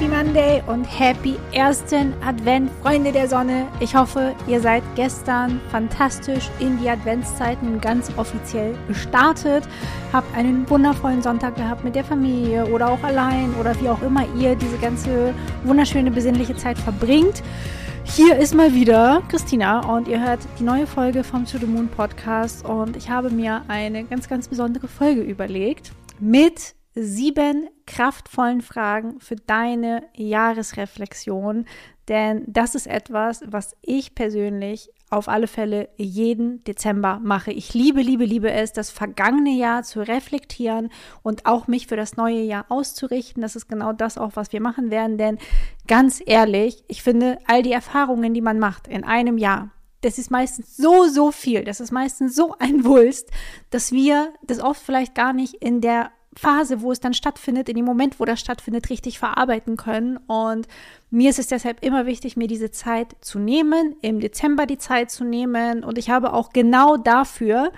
Happy Monday und Happy ersten Advent, Freunde der Sonne. Ich hoffe, ihr seid gestern fantastisch in die Adventszeiten ganz offiziell gestartet. Habt einen wundervollen Sonntag gehabt mit der Familie oder auch allein oder wie auch immer ihr diese ganze wunderschöne, besinnliche Zeit verbringt. Hier ist mal wieder Christina und ihr hört die neue Folge vom To the Moon Podcast und ich habe mir eine ganz, ganz besondere Folge überlegt mit sieben kraftvollen Fragen für deine Jahresreflexion. Denn das ist etwas, was ich persönlich auf alle Fälle jeden Dezember mache. Ich liebe, liebe, liebe es, das vergangene Jahr zu reflektieren und auch mich für das neue Jahr auszurichten. Das ist genau das auch, was wir machen werden. Denn ganz ehrlich, ich finde, all die Erfahrungen, die man macht in einem Jahr, das ist meistens so, so viel, das ist meistens so ein Wulst, dass wir das oft vielleicht gar nicht in der Phase, wo es dann stattfindet, in dem Moment, wo das stattfindet, richtig verarbeiten können. Und mir ist es deshalb immer wichtig, mir diese Zeit zu nehmen, im Dezember die Zeit zu nehmen. Und ich habe auch genau dafür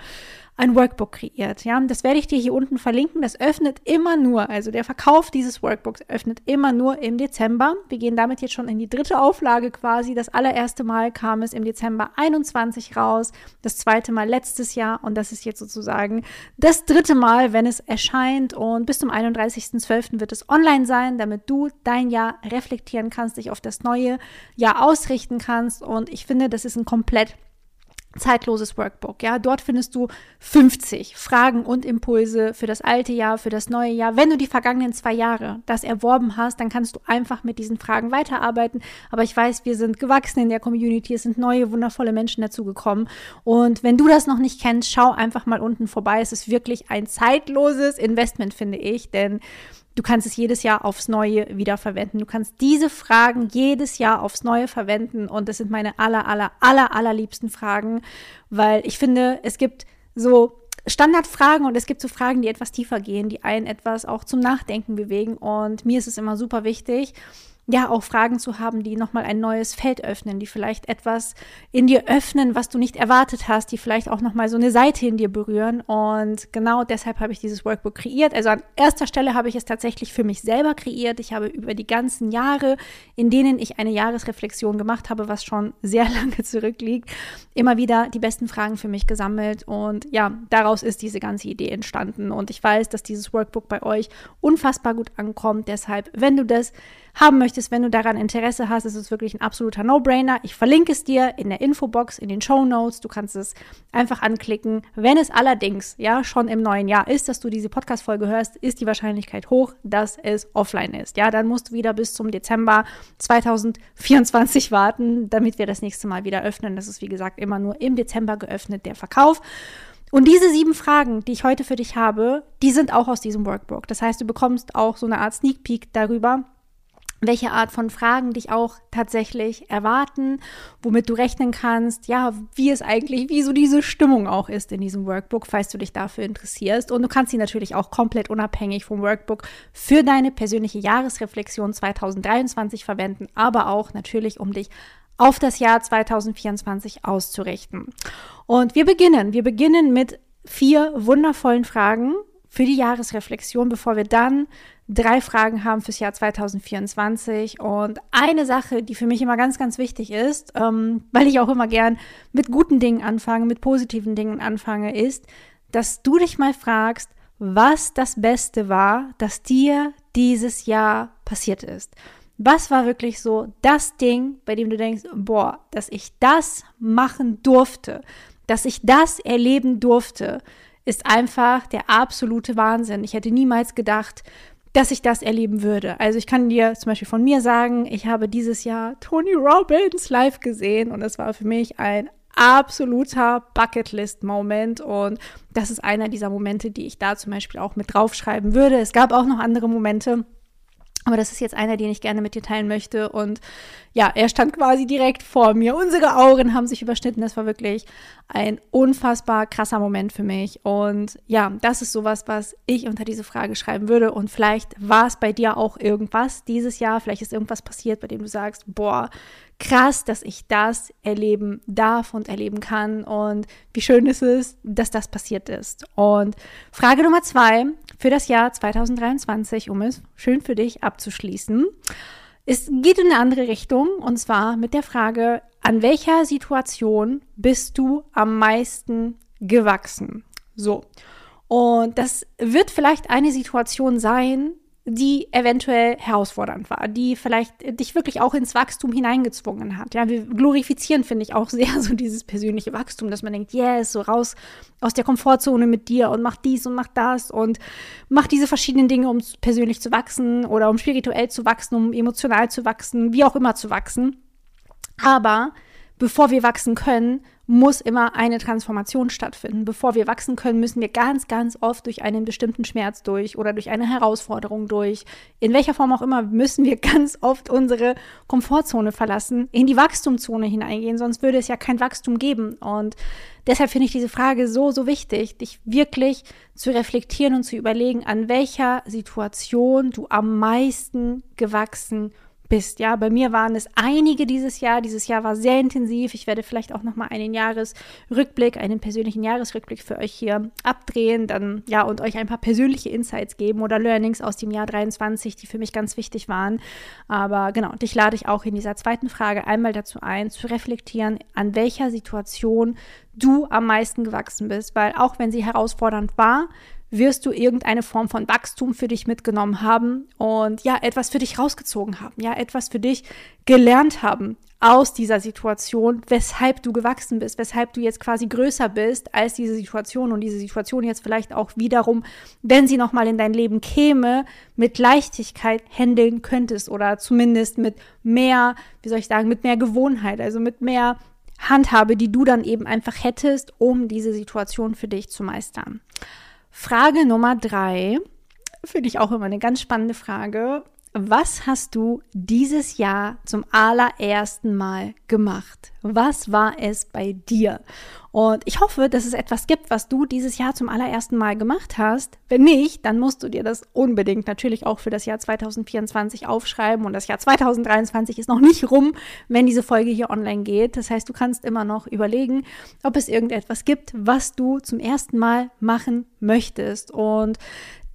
ein Workbook kreiert. Ja, das werde ich dir hier unten verlinken. Das öffnet immer nur, also der Verkauf dieses Workbooks öffnet immer nur im Dezember. Wir gehen damit jetzt schon in die dritte Auflage quasi. Das allererste Mal kam es im Dezember 21 raus, das zweite Mal letztes Jahr und das ist jetzt sozusagen das dritte Mal, wenn es erscheint und bis zum 31.12. wird es online sein, damit du dein Jahr reflektieren kannst, dich auf das neue Jahr ausrichten kannst und ich finde, das ist ein komplett zeitloses Workbook. Ja, dort findest du 50 Fragen und Impulse für das alte Jahr, für das neue Jahr. Wenn du die vergangenen zwei Jahre das erworben hast, dann kannst du einfach mit diesen Fragen weiterarbeiten. Aber ich weiß, wir sind gewachsen in der Community. Es sind neue, wundervolle Menschen dazugekommen. Und wenn du das noch nicht kennst, schau einfach mal unten vorbei. Es ist wirklich ein zeitloses Investment, finde ich, denn Du kannst es jedes Jahr aufs Neue wiederverwenden. Du kannst diese Fragen jedes Jahr aufs Neue verwenden und das sind meine aller, aller, aller, allerliebsten Fragen, weil ich finde, es gibt so Standardfragen und es gibt so Fragen, die etwas tiefer gehen, die einen etwas auch zum Nachdenken bewegen und mir ist es immer super wichtig, ja auch Fragen zu haben, die nochmal ein neues Feld öffnen, die vielleicht etwas in dir öffnen, was du nicht erwartet hast, die vielleicht auch nochmal so eine Seite in dir berühren. Und genau deshalb habe ich dieses Workbook kreiert. Also an erster Stelle habe ich es tatsächlich für mich selber kreiert. Ich habe über die ganzen Jahre, in denen ich eine Jahresreflexion gemacht habe, was schon sehr lange zurückliegt, immer wieder die besten Fragen für mich gesammelt. Und ja, daraus ist diese ganze Idee entstanden. Und ich weiß, dass dieses Workbook bei euch unfassbar gut ankommt. Deshalb, wenn du das haben möchtest, wenn du daran Interesse hast, ist es wirklich ein absoluter No-Brainer. Ich verlinke es dir in der Infobox, in den Show Notes. Du kannst es einfach anklicken. Wenn es allerdings ja schon im neuen Jahr ist, dass du diese Podcast-Folge hörst, ist die Wahrscheinlichkeit hoch, dass es offline ist. Ja, dann musst du wieder bis zum Dezember 2024 warten, damit wir das nächste Mal wieder öffnen. Das ist wie gesagt immer nur im Dezember geöffnet, der Verkauf. Und diese sieben Fragen, die ich heute für dich habe, die sind auch aus diesem Workbook. Das heißt, du bekommst auch so eine Art Sneak Peek darüber, welche Art von Fragen dich auch tatsächlich erwarten, womit du rechnen kannst, ja, wie es eigentlich, wie so diese Stimmung auch ist in diesem Workbook, falls du dich dafür interessierst. Und du kannst sie natürlich auch komplett unabhängig vom Workbook für deine persönliche Jahresreflexion 2023 verwenden, aber auch natürlich, um dich auf das Jahr 2024 auszurichten. Und wir beginnen, wir beginnen mit vier wundervollen Fragen für die Jahresreflexion, bevor wir dann drei Fragen haben fürs Jahr 2024. Und eine Sache, die für mich immer ganz, ganz wichtig ist, ähm, weil ich auch immer gern mit guten Dingen anfange, mit positiven Dingen anfange, ist, dass du dich mal fragst, was das Beste war, das dir dieses Jahr passiert ist. Was war wirklich so das Ding, bei dem du denkst, boah, dass ich das machen durfte, dass ich das erleben durfte, ist einfach der absolute Wahnsinn. Ich hätte niemals gedacht, dass ich das erleben würde. Also ich kann dir zum Beispiel von mir sagen, ich habe dieses Jahr Tony Robbins live gesehen und es war für mich ein absoluter Bucketlist-Moment und das ist einer dieser Momente, die ich da zum Beispiel auch mit draufschreiben würde. Es gab auch noch andere Momente, aber das ist jetzt einer, den ich gerne mit dir teilen möchte. Und ja, er stand quasi direkt vor mir. Unsere Augen haben sich überschnitten. Das war wirklich ein unfassbar krasser Moment für mich. Und ja, das ist sowas, was ich unter diese Frage schreiben würde. Und vielleicht war es bei dir auch irgendwas dieses Jahr. Vielleicht ist irgendwas passiert, bei dem du sagst, boah, krass, dass ich das erleben darf und erleben kann. Und wie schön ist es, dass das passiert ist. Und Frage Nummer zwei für das Jahr 2023, um es schön für dich abzuschließen. Es geht in eine andere Richtung und zwar mit der Frage, an welcher Situation bist du am meisten gewachsen? So. Und das wird vielleicht eine Situation sein, die eventuell herausfordernd war, die vielleicht dich wirklich auch ins Wachstum hineingezwungen hat. Ja, wir glorifizieren, finde ich, auch sehr so dieses persönliche Wachstum, dass man denkt, yes, so raus aus der Komfortzone mit dir und mach dies und mach das und mach diese verschiedenen Dinge, um persönlich zu wachsen oder um spirituell zu wachsen, um emotional zu wachsen, wie auch immer zu wachsen. Aber bevor wir wachsen können, muss immer eine Transformation stattfinden. Bevor wir wachsen können, müssen wir ganz, ganz oft durch einen bestimmten Schmerz durch oder durch eine Herausforderung durch. In welcher Form auch immer müssen wir ganz oft unsere Komfortzone verlassen, in die Wachstumszone hineingehen, sonst würde es ja kein Wachstum geben. Und deshalb finde ich diese Frage so, so wichtig, dich wirklich zu reflektieren und zu überlegen, an welcher Situation du am meisten gewachsen bist bist. Ja, bei mir waren es einige dieses Jahr. Dieses Jahr war sehr intensiv. Ich werde vielleicht auch noch mal einen Jahresrückblick, einen persönlichen Jahresrückblick für euch hier abdrehen, dann ja und euch ein paar persönliche Insights geben oder Learnings aus dem Jahr 23, die für mich ganz wichtig waren. Aber genau, dich lade ich auch in dieser zweiten Frage einmal dazu ein, zu reflektieren, an welcher Situation du am meisten gewachsen bist, weil auch wenn sie herausfordernd war, wirst du irgendeine Form von Wachstum für dich mitgenommen haben und ja, etwas für dich rausgezogen haben, ja, etwas für dich gelernt haben aus dieser Situation, weshalb du gewachsen bist, weshalb du jetzt quasi größer bist als diese Situation und diese Situation jetzt vielleicht auch wiederum, wenn sie nochmal in dein Leben käme, mit Leichtigkeit handeln könntest oder zumindest mit mehr, wie soll ich sagen, mit mehr Gewohnheit, also mit mehr Handhabe, die du dann eben einfach hättest, um diese Situation für dich zu meistern. Frage Nummer drei, finde ich auch immer eine ganz spannende Frage. Was hast du dieses Jahr zum allerersten Mal gemacht? Was war es bei dir? Und ich hoffe, dass es etwas gibt, was du dieses Jahr zum allerersten Mal gemacht hast. Wenn nicht, dann musst du dir das unbedingt natürlich auch für das Jahr 2024 aufschreiben. Und das Jahr 2023 ist noch nicht rum, wenn diese Folge hier online geht. Das heißt, du kannst immer noch überlegen, ob es irgendetwas gibt, was du zum ersten Mal machen möchtest. Und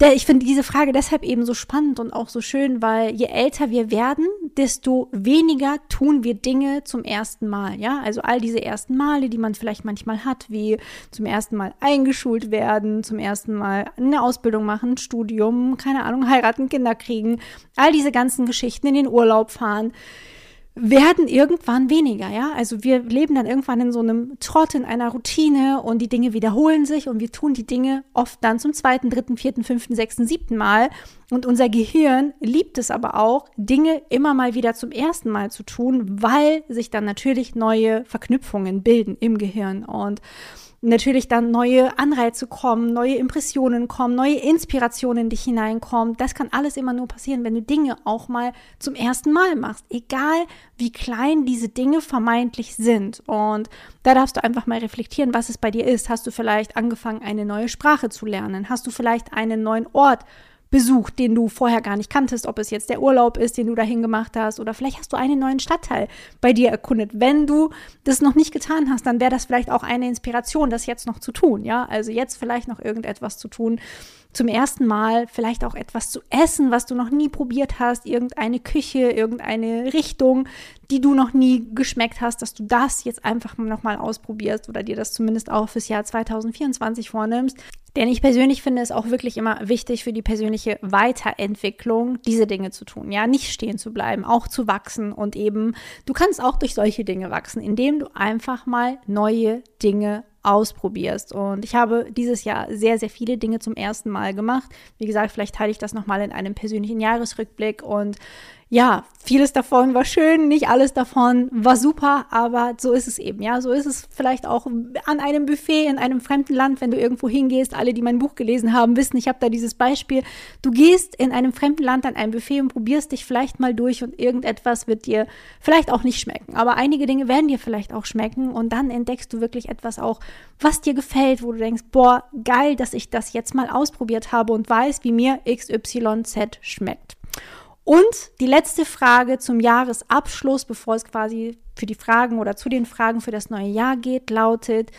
ich finde diese Frage deshalb eben so spannend und auch so schön, weil je älter wir werden, desto weniger tun wir Dinge zum ersten Mal. Ja, also all diese ersten Male, die man vielleicht manchmal hat, wie zum ersten Mal eingeschult werden, zum ersten Mal eine Ausbildung machen, Studium, keine Ahnung, heiraten, Kinder kriegen, all diese ganzen Geschichten in den Urlaub fahren werden irgendwann weniger, ja. Also wir leben dann irgendwann in so einem Trott, in einer Routine und die Dinge wiederholen sich und wir tun die Dinge oft dann zum zweiten, dritten, vierten, fünften, sechsten, siebten Mal. Und unser Gehirn liebt es aber auch, Dinge immer mal wieder zum ersten Mal zu tun, weil sich dann natürlich neue Verknüpfungen bilden im Gehirn und natürlich dann neue Anreize kommen, neue Impressionen kommen, neue Inspirationen in dich hineinkommen. Das kann alles immer nur passieren, wenn du Dinge auch mal zum ersten Mal machst, egal wie klein diese Dinge vermeintlich sind. Und da darfst du einfach mal reflektieren, was es bei dir ist. Hast du vielleicht angefangen, eine neue Sprache zu lernen? Hast du vielleicht einen neuen Ort besucht, den du vorher gar nicht kanntest, ob es jetzt der Urlaub ist, den du dahin gemacht hast, oder vielleicht hast du einen neuen Stadtteil bei dir erkundet. Wenn du das noch nicht getan hast, dann wäre das vielleicht auch eine Inspiration, das jetzt noch zu tun, ja? Also jetzt vielleicht noch irgendetwas zu tun, zum ersten Mal vielleicht auch etwas zu essen, was du noch nie probiert hast, irgendeine Küche, irgendeine Richtung, die du noch nie geschmeckt hast, dass du das jetzt einfach noch mal ausprobierst oder dir das zumindest auch fürs Jahr 2024 vornimmst. Denn ich persönlich finde es auch wirklich immer wichtig für die persönliche Weiterentwicklung, diese Dinge zu tun. Ja, nicht stehen zu bleiben, auch zu wachsen und eben, du kannst auch durch solche Dinge wachsen, indem du einfach mal neue Dinge ausprobierst. Und ich habe dieses Jahr sehr, sehr viele Dinge zum ersten Mal gemacht. Wie gesagt, vielleicht teile ich das nochmal in einem persönlichen Jahresrückblick und ja, vieles davon war schön, nicht alles davon war super, aber so ist es eben, ja. So ist es vielleicht auch an einem Buffet in einem fremden Land, wenn du irgendwo hingehst. Alle, die mein Buch gelesen haben, wissen, ich habe da dieses Beispiel. Du gehst in einem fremden Land an ein Buffet und probierst dich vielleicht mal durch und irgendetwas wird dir vielleicht auch nicht schmecken. Aber einige Dinge werden dir vielleicht auch schmecken und dann entdeckst du wirklich etwas auch, was dir gefällt, wo du denkst, boah, geil, dass ich das jetzt mal ausprobiert habe und weiß, wie mir XYZ schmeckt. Und die letzte Frage zum Jahresabschluss, bevor es quasi für die Fragen oder zu den Fragen für das neue Jahr geht, lautet,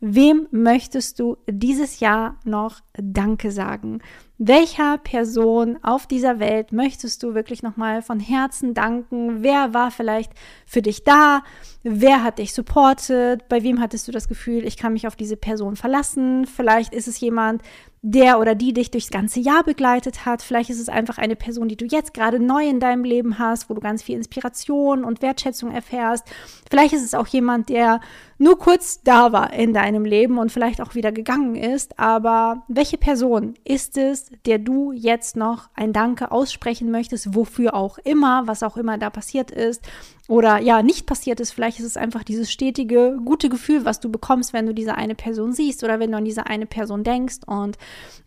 wem möchtest du dieses Jahr noch Danke sagen? welcher Person auf dieser Welt möchtest du wirklich nochmal von Herzen danken? Wer war vielleicht für dich da? Wer hat dich supportet? Bei wem hattest du das Gefühl, ich kann mich auf diese Person verlassen? Vielleicht ist es jemand, der oder die dich durchs ganze Jahr begleitet hat. Vielleicht ist es einfach eine Person, die du jetzt gerade neu in deinem Leben hast, wo du ganz viel Inspiration und Wertschätzung erfährst. Vielleicht ist es auch jemand, der nur kurz da war in deinem Leben und vielleicht auch wieder gegangen ist. Aber welche Person ist es, der du jetzt noch ein Danke aussprechen möchtest, wofür auch immer, was auch immer da passiert ist? Oder ja, nicht passiert ist. Vielleicht ist es einfach dieses stetige, gute Gefühl, was du bekommst, wenn du diese eine Person siehst oder wenn du an diese eine Person denkst. Und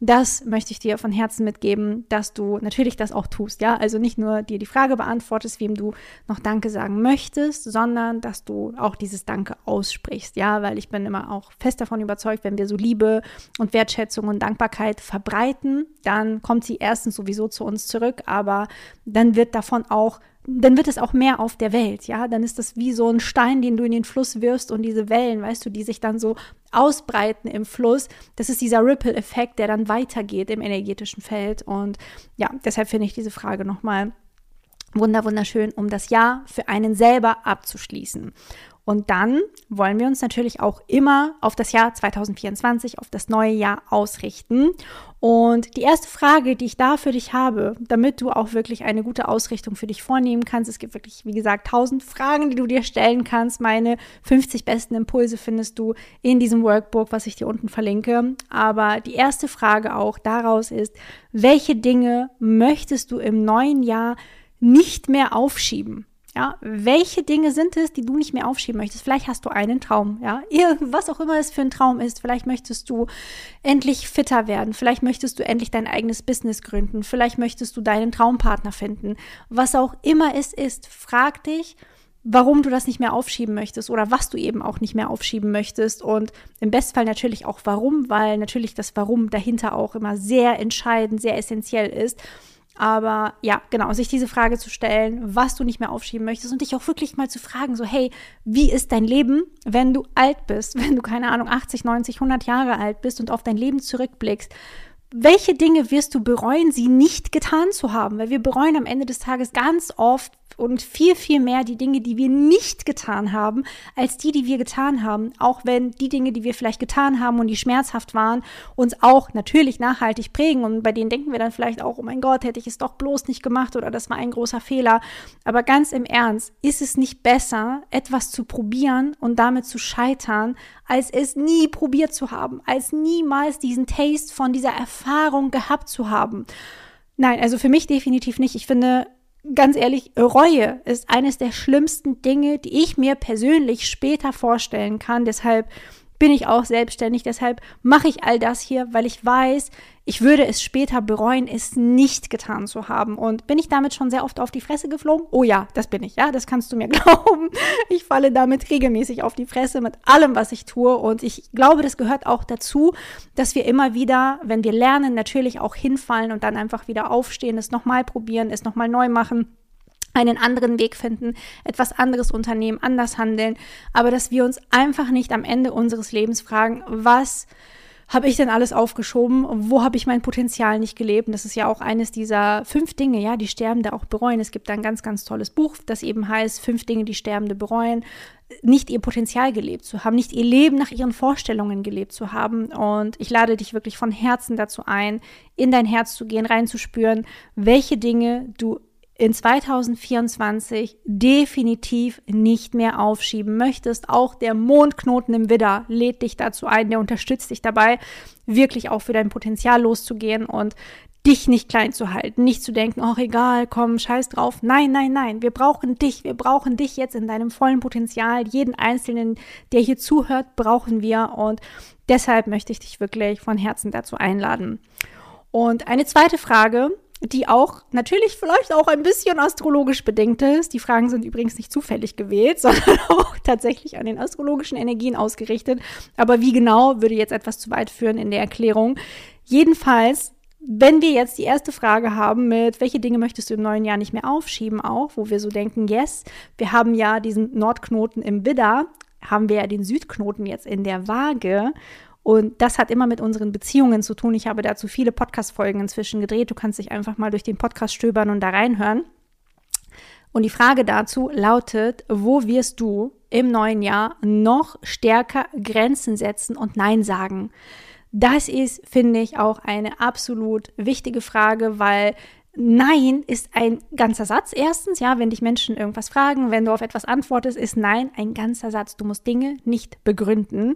das möchte ich dir von Herzen mitgeben, dass du natürlich das auch tust. Ja, also nicht nur dir die Frage beantwortest, wem du noch Danke sagen möchtest, sondern dass du auch dieses Danke aussprichst. Ja, weil ich bin immer auch fest davon überzeugt, wenn wir so Liebe und Wertschätzung und Dankbarkeit verbreiten, dann kommt sie erstens sowieso zu uns zurück, aber dann wird davon auch dann wird es auch mehr auf der Welt, ja. Dann ist das wie so ein Stein, den du in den Fluss wirfst und diese Wellen, weißt du, die sich dann so ausbreiten im Fluss. Das ist dieser Ripple-Effekt, der dann weitergeht im energetischen Feld. Und ja, deshalb finde ich diese Frage nochmal wunder wunderschön, um das Jahr für einen selber abzuschließen. Und dann wollen wir uns natürlich auch immer auf das Jahr 2024, auf das neue Jahr ausrichten. Und die erste Frage, die ich da für dich habe, damit du auch wirklich eine gute Ausrichtung für dich vornehmen kannst, es gibt wirklich, wie gesagt, tausend Fragen, die du dir stellen kannst. Meine 50 besten Impulse findest du in diesem Workbook, was ich dir unten verlinke. Aber die erste Frage auch daraus ist, welche Dinge möchtest du im neuen Jahr nicht mehr aufschieben? Ja, welche Dinge sind es, die du nicht mehr aufschieben möchtest? Vielleicht hast du einen Traum, ja, was auch immer es für ein Traum ist. Vielleicht möchtest du endlich fitter werden. Vielleicht möchtest du endlich dein eigenes Business gründen. Vielleicht möchtest du deinen Traumpartner finden. Was auch immer es ist, frag dich, warum du das nicht mehr aufschieben möchtest oder was du eben auch nicht mehr aufschieben möchtest und im Bestfall natürlich auch warum, weil natürlich das Warum dahinter auch immer sehr entscheidend, sehr essentiell ist. Aber ja, genau, sich diese Frage zu stellen, was du nicht mehr aufschieben möchtest und dich auch wirklich mal zu fragen, so, hey, wie ist dein Leben, wenn du alt bist, wenn du, keine Ahnung, 80, 90, 100 Jahre alt bist und auf dein Leben zurückblickst? Welche Dinge wirst du bereuen, sie nicht getan zu haben? Weil wir bereuen am Ende des Tages ganz oft, und viel, viel mehr die Dinge, die wir nicht getan haben, als die, die wir getan haben. Auch wenn die Dinge, die wir vielleicht getan haben und die schmerzhaft waren, uns auch natürlich nachhaltig prägen. Und bei denen denken wir dann vielleicht auch, oh mein Gott, hätte ich es doch bloß nicht gemacht oder das war ein großer Fehler. Aber ganz im Ernst, ist es nicht besser, etwas zu probieren und damit zu scheitern, als es nie probiert zu haben, als niemals diesen Taste von dieser Erfahrung gehabt zu haben? Nein, also für mich definitiv nicht. Ich finde, ganz ehrlich, Reue ist eines der schlimmsten Dinge, die ich mir persönlich später vorstellen kann. Deshalb bin ich auch selbstständig. Deshalb mache ich all das hier, weil ich weiß, ich würde es später bereuen, es nicht getan zu haben. Und bin ich damit schon sehr oft auf die Fresse geflogen? Oh ja, das bin ich, ja, das kannst du mir glauben. Ich falle damit regelmäßig auf die Fresse mit allem, was ich tue. Und ich glaube, das gehört auch dazu, dass wir immer wieder, wenn wir lernen, natürlich auch hinfallen und dann einfach wieder aufstehen, es nochmal probieren, es nochmal neu machen einen anderen Weg finden, etwas anderes unternehmen, anders handeln, aber dass wir uns einfach nicht am Ende unseres Lebens fragen, was habe ich denn alles aufgeschoben? Wo habe ich mein Potenzial nicht gelebt? Das ist ja auch eines dieser fünf Dinge, ja, die Sterbende auch bereuen. Es gibt da ein ganz, ganz tolles Buch, das eben heißt, fünf Dinge, die Sterbende bereuen, nicht ihr Potenzial gelebt zu haben, nicht ihr Leben nach ihren Vorstellungen gelebt zu haben. Und ich lade dich wirklich von Herzen dazu ein, in dein Herz zu gehen, reinzuspüren, welche Dinge du in 2024 definitiv nicht mehr aufschieben möchtest. Auch der Mondknoten im Widder lädt dich dazu ein, der unterstützt dich dabei, wirklich auch für dein Potenzial loszugehen und dich nicht klein zu halten, nicht zu denken, ach egal, komm, scheiß drauf. Nein, nein, nein, wir brauchen dich, wir brauchen dich jetzt in deinem vollen Potenzial. Jeden Einzelnen, der hier zuhört, brauchen wir und deshalb möchte ich dich wirklich von Herzen dazu einladen. Und eine zweite Frage, die auch natürlich vielleicht auch ein bisschen astrologisch bedingt ist. Die Fragen sind übrigens nicht zufällig gewählt, sondern auch tatsächlich an den astrologischen Energien ausgerichtet. Aber wie genau, würde jetzt etwas zu weit führen in der Erklärung. Jedenfalls, wenn wir jetzt die erste Frage haben mit, welche Dinge möchtest du im neuen Jahr nicht mehr aufschieben, auch, wo wir so denken, yes, wir haben ja diesen Nordknoten im Widder, haben wir ja den Südknoten jetzt in der Waage Und das hat immer mit unseren Beziehungen zu tun. Ich habe dazu viele Podcast-Folgen inzwischen gedreht. Du kannst dich einfach mal durch den Podcast stöbern und da reinhören. Und die Frage dazu lautet, wo wirst du im neuen Jahr noch stärker Grenzen setzen und Nein sagen? Das ist, finde ich, auch eine absolut wichtige Frage, weil Nein ist ein ganzer Satz. Erstens, ja, wenn dich Menschen irgendwas fragen, wenn du auf etwas antwortest, ist Nein ein ganzer Satz. Du musst Dinge nicht begründen.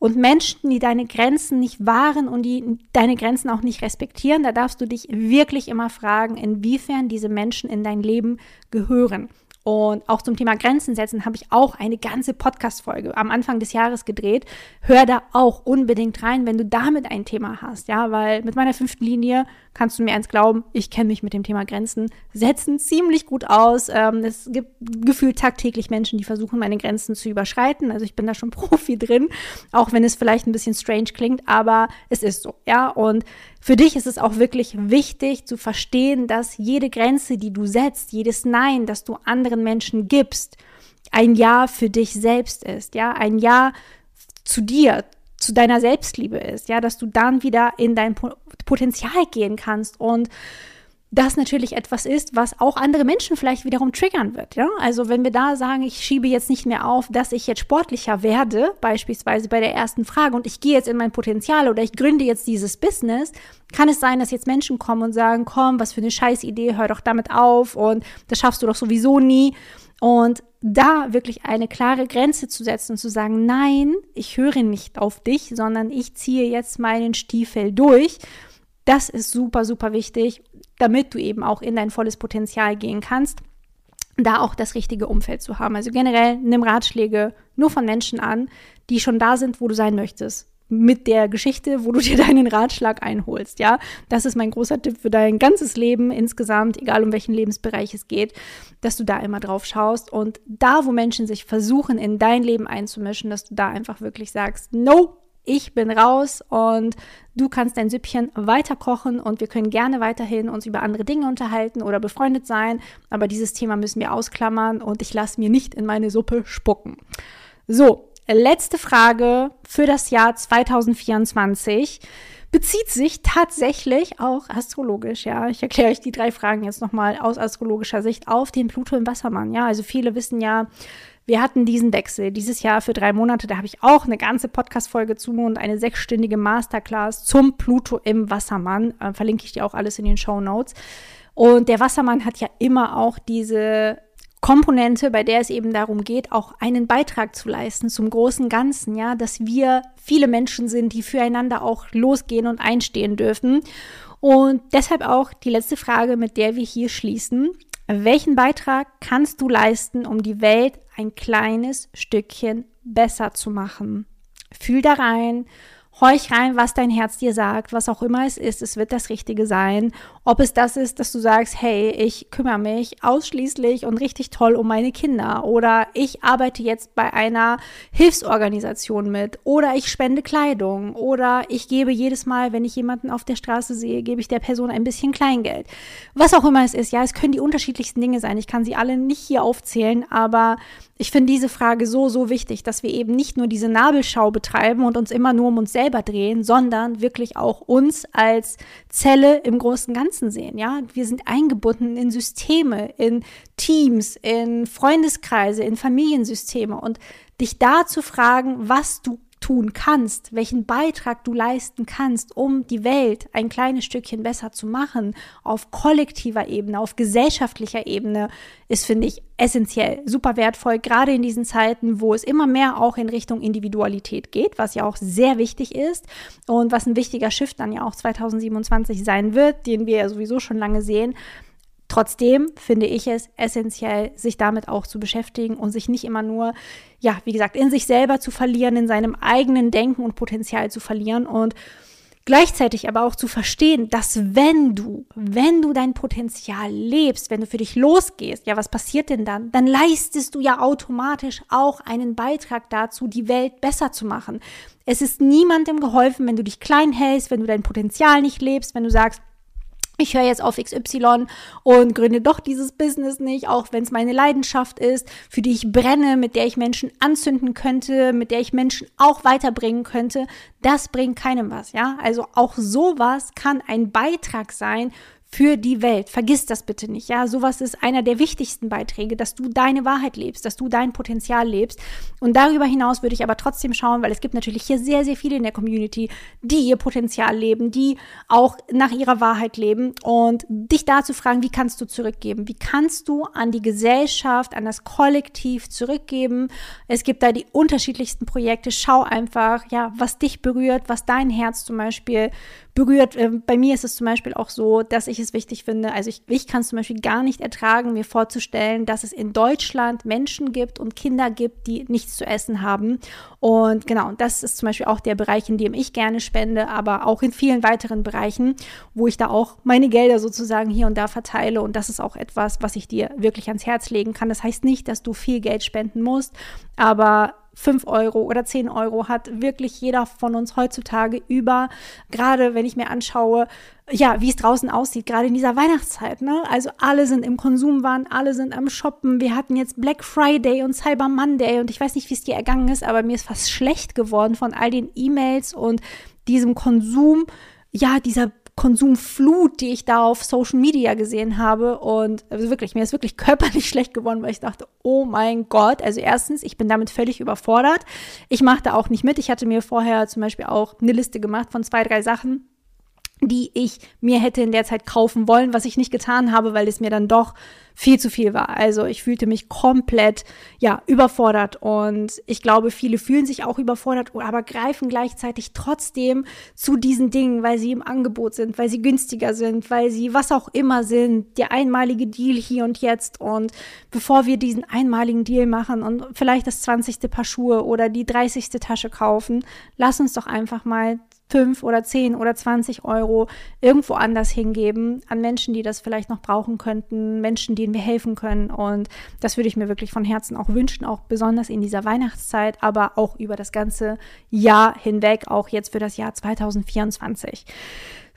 Und Menschen, die deine Grenzen nicht wahren und die deine Grenzen auch nicht respektieren, da darfst du dich wirklich immer fragen, inwiefern diese Menschen in dein Leben gehören. Und auch zum Thema Grenzen setzen habe ich auch eine ganze Podcast-Folge am Anfang des Jahres gedreht. Hör da auch unbedingt rein, wenn du damit ein Thema hast, ja, weil mit meiner fünften Linie kannst du mir eins glauben, ich kenne mich mit dem Thema Grenzen setzen ziemlich gut aus. Ähm, es gibt gefühlt tagtäglich Menschen, die versuchen, meine Grenzen zu überschreiten. Also ich bin da schon Profi drin, auch wenn es vielleicht ein bisschen strange klingt, aber es ist so, ja. Und für dich ist es auch wirklich wichtig zu verstehen, dass jede Grenze, die du setzt, jedes Nein, das du anderen Menschen gibst, ein Ja für dich selbst ist, ja, ein Ja zu dir, zu deiner Selbstliebe ist, ja, dass du dann wieder in dein Potenzial gehen kannst und das natürlich etwas ist, was auch andere Menschen vielleicht wiederum triggern wird. Ja? Also wenn wir da sagen, ich schiebe jetzt nicht mehr auf, dass ich jetzt sportlicher werde, beispielsweise bei der ersten Frage, und ich gehe jetzt in mein Potenzial oder ich gründe jetzt dieses Business, kann es sein, dass jetzt Menschen kommen und sagen, komm, was für eine Scheißidee, hör doch damit auf und das schaffst du doch sowieso nie. Und da wirklich eine klare Grenze zu setzen und zu sagen, nein, ich höre nicht auf dich, sondern ich ziehe jetzt meinen Stiefel durch. Das ist super, super wichtig, damit du eben auch in dein volles Potenzial gehen kannst, da auch das richtige Umfeld zu haben. Also generell nimm Ratschläge nur von Menschen an, die schon da sind, wo du sein möchtest mit der Geschichte, wo du dir deinen Ratschlag einholst, ja. Das ist mein großer Tipp für dein ganzes Leben insgesamt, egal um welchen Lebensbereich es geht, dass du da immer drauf schaust und da, wo Menschen sich versuchen, in dein Leben einzumischen, dass du da einfach wirklich sagst, no, ich bin raus und du kannst dein Süppchen weiter kochen und wir können gerne weiterhin uns über andere Dinge unterhalten oder befreundet sein, aber dieses Thema müssen wir ausklammern und ich lasse mir nicht in meine Suppe spucken. So, letzte Frage für das Jahr 2024 bezieht sich tatsächlich auch astrologisch, ja. Ich erkläre euch die drei Fragen jetzt nochmal aus astrologischer Sicht auf den Pluto im Wassermann, ja. Also viele wissen ja, wir hatten diesen Wechsel dieses Jahr für drei Monate. Da habe ich auch eine ganze Podcast-Folge zu und eine sechsstündige Masterclass zum Pluto im Wassermann. Äh, verlinke ich dir auch alles in den Show Notes. Und der Wassermann hat ja immer auch diese Komponente, bei der es eben darum geht, auch einen Beitrag zu leisten zum großen Ganzen, ja, dass wir viele Menschen sind, die füreinander auch losgehen und einstehen dürfen. Und deshalb auch die letzte Frage, mit der wir hier schließen. Welchen Beitrag kannst du leisten, um die Welt ein kleines Stückchen besser zu machen? Fühl da rein Horch rein, was dein Herz dir sagt, was auch immer es ist, es wird das Richtige sein. Ob es das ist, dass du sagst, hey, ich kümmere mich ausschließlich und richtig toll um meine Kinder oder ich arbeite jetzt bei einer Hilfsorganisation mit oder ich spende Kleidung oder ich gebe jedes Mal, wenn ich jemanden auf der Straße sehe, gebe ich der Person ein bisschen Kleingeld. Was auch immer es ist, ja, es können die unterschiedlichsten Dinge sein. Ich kann sie alle nicht hier aufzählen, aber ich finde diese Frage so, so wichtig, dass wir eben nicht nur diese Nabelschau betreiben und uns immer nur um uns selber drehen, sondern wirklich auch uns als Zelle im großen Ganzen sehen. Ja, wir sind eingebunden in Systeme, in Teams, in Freundeskreise, in Familiensysteme und dich da zu fragen, was du tun kannst, welchen Beitrag du leisten kannst, um die Welt ein kleines Stückchen besser zu machen, auf kollektiver Ebene, auf gesellschaftlicher Ebene, ist, finde ich, essentiell, super wertvoll, gerade in diesen Zeiten, wo es immer mehr auch in Richtung Individualität geht, was ja auch sehr wichtig ist und was ein wichtiger Shift dann ja auch 2027 sein wird, den wir ja sowieso schon lange sehen. Trotzdem finde ich es essentiell, sich damit auch zu beschäftigen und sich nicht immer nur, ja, wie gesagt, in sich selber zu verlieren, in seinem eigenen Denken und Potenzial zu verlieren und gleichzeitig aber auch zu verstehen, dass wenn du, wenn du dein Potenzial lebst, wenn du für dich losgehst, ja, was passiert denn dann? Dann leistest du ja automatisch auch einen Beitrag dazu, die Welt besser zu machen. Es ist niemandem geholfen, wenn du dich klein hältst, wenn du dein Potenzial nicht lebst, wenn du sagst, ich höre jetzt auf XY und gründe doch dieses Business nicht, auch wenn es meine Leidenschaft ist, für die ich brenne, mit der ich Menschen anzünden könnte, mit der ich Menschen auch weiterbringen könnte. Das bringt keinem was, ja? Also auch sowas kann ein Beitrag sein für die Welt. Vergiss das bitte nicht. Ja, sowas ist einer der wichtigsten Beiträge, dass du deine Wahrheit lebst, dass du dein Potenzial lebst. Und darüber hinaus würde ich aber trotzdem schauen, weil es gibt natürlich hier sehr, sehr viele in der Community, die ihr Potenzial leben, die auch nach ihrer Wahrheit leben und dich da zu fragen, wie kannst du zurückgeben? Wie kannst du an die Gesellschaft, an das Kollektiv zurückgeben? Es gibt da die unterschiedlichsten Projekte. Schau einfach, ja, was dich berührt, was dein Herz zum Beispiel berührt. Ähm, bei mir ist es zum Beispiel auch so, dass ich es wichtig finde, also ich, ich kann es zum Beispiel gar nicht ertragen, mir vorzustellen, dass es in Deutschland Menschen gibt und Kinder gibt, die nichts zu essen haben. Und genau, das ist zum Beispiel auch der Bereich, in dem ich gerne spende, aber auch in vielen weiteren Bereichen, wo ich da auch meine Gelder sozusagen hier und da verteile. Und das ist auch etwas, was ich dir wirklich ans Herz legen kann. Das heißt nicht, dass du viel Geld spenden musst, aber 5 Euro oder 10 Euro hat wirklich jeder von uns heutzutage über. Gerade wenn ich mir anschaue, ja, wie es draußen aussieht, gerade in dieser Weihnachtszeit. Ne? Also alle sind im Konsumwahn, alle sind am Shoppen. Wir hatten jetzt Black Friday und Cyber Monday und ich weiß nicht, wie es dir ergangen ist, aber mir ist fast schlecht geworden von all den E-Mails und diesem Konsum, ja, dieser Konsumflut, die ich da auf Social Media gesehen habe. Und also wirklich, mir ist wirklich körperlich schlecht geworden, weil ich dachte, oh mein Gott. Also erstens, ich bin damit völlig überfordert. Ich machte auch nicht mit. Ich hatte mir vorher zum Beispiel auch eine Liste gemacht von zwei, drei Sachen die ich mir hätte in der Zeit kaufen wollen, was ich nicht getan habe, weil es mir dann doch viel zu viel war. Also ich fühlte mich komplett, ja, überfordert und ich glaube, viele fühlen sich auch überfordert, aber greifen gleichzeitig trotzdem zu diesen Dingen, weil sie im Angebot sind, weil sie günstiger sind, weil sie was auch immer sind, der einmalige Deal hier und jetzt und bevor wir diesen einmaligen Deal machen und vielleicht das 20. Paar Schuhe oder die 30. Tasche kaufen, lass uns doch einfach mal fünf oder zehn oder zwanzig Euro irgendwo anders hingeben an Menschen, die das vielleicht noch brauchen könnten, Menschen, denen wir helfen können. Und das würde ich mir wirklich von Herzen auch wünschen, auch besonders in dieser Weihnachtszeit, aber auch über das ganze Jahr hinweg, auch jetzt für das Jahr 2024.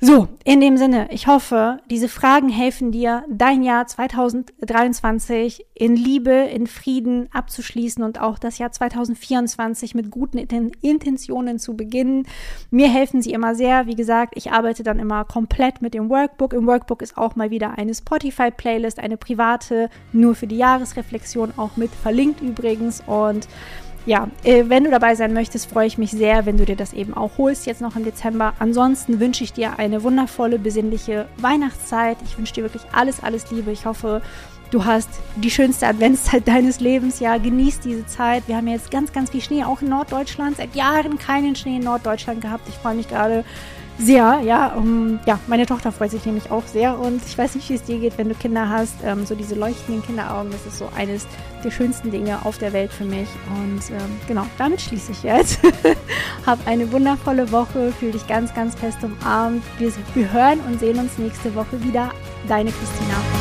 So, in dem Sinne, ich hoffe, diese Fragen helfen dir, dein Jahr 2023 in Liebe, in Frieden abzuschließen und auch das Jahr 2024 mit guten Intentionen zu beginnen. Mir helfen sie immer sehr. Wie gesagt, ich arbeite dann immer komplett mit dem Workbook. Im Workbook ist auch mal wieder eine Spotify-Playlist, eine private, nur für die Jahresreflexion, auch mit verlinkt übrigens. Und ja, äh, wenn du dabei sein möchtest, freue ich mich sehr, wenn du dir das eben auch holst, jetzt noch im Dezember. Ansonsten wünsche ich dir eine wundervolle, besinnliche Weihnachtszeit. Ich wünsche dir wirklich alles, alles Liebe. Ich hoffe, du hast die schönste Adventszeit deines Lebens. Ja, genieß diese Zeit. Wir haben jetzt ganz, ganz viel Schnee, auch in Norddeutschland. Seit Jahren keinen Schnee in Norddeutschland gehabt. Ich freue mich gerade sehr, ja. Um, ja, meine Tochter freut sich nämlich auch sehr und ich weiß nicht, wie es dir geht, wenn du Kinder hast. Ähm, so diese leuchtenden Kinderaugen, das ist so eines der schönsten Dinge auf der Welt für mich. Und ähm, genau, damit schließe ich jetzt. Hab eine wundervolle Woche, fühl dich ganz, ganz fest umarmt. Wir, wir hören und sehen uns nächste Woche wieder. Deine Christina.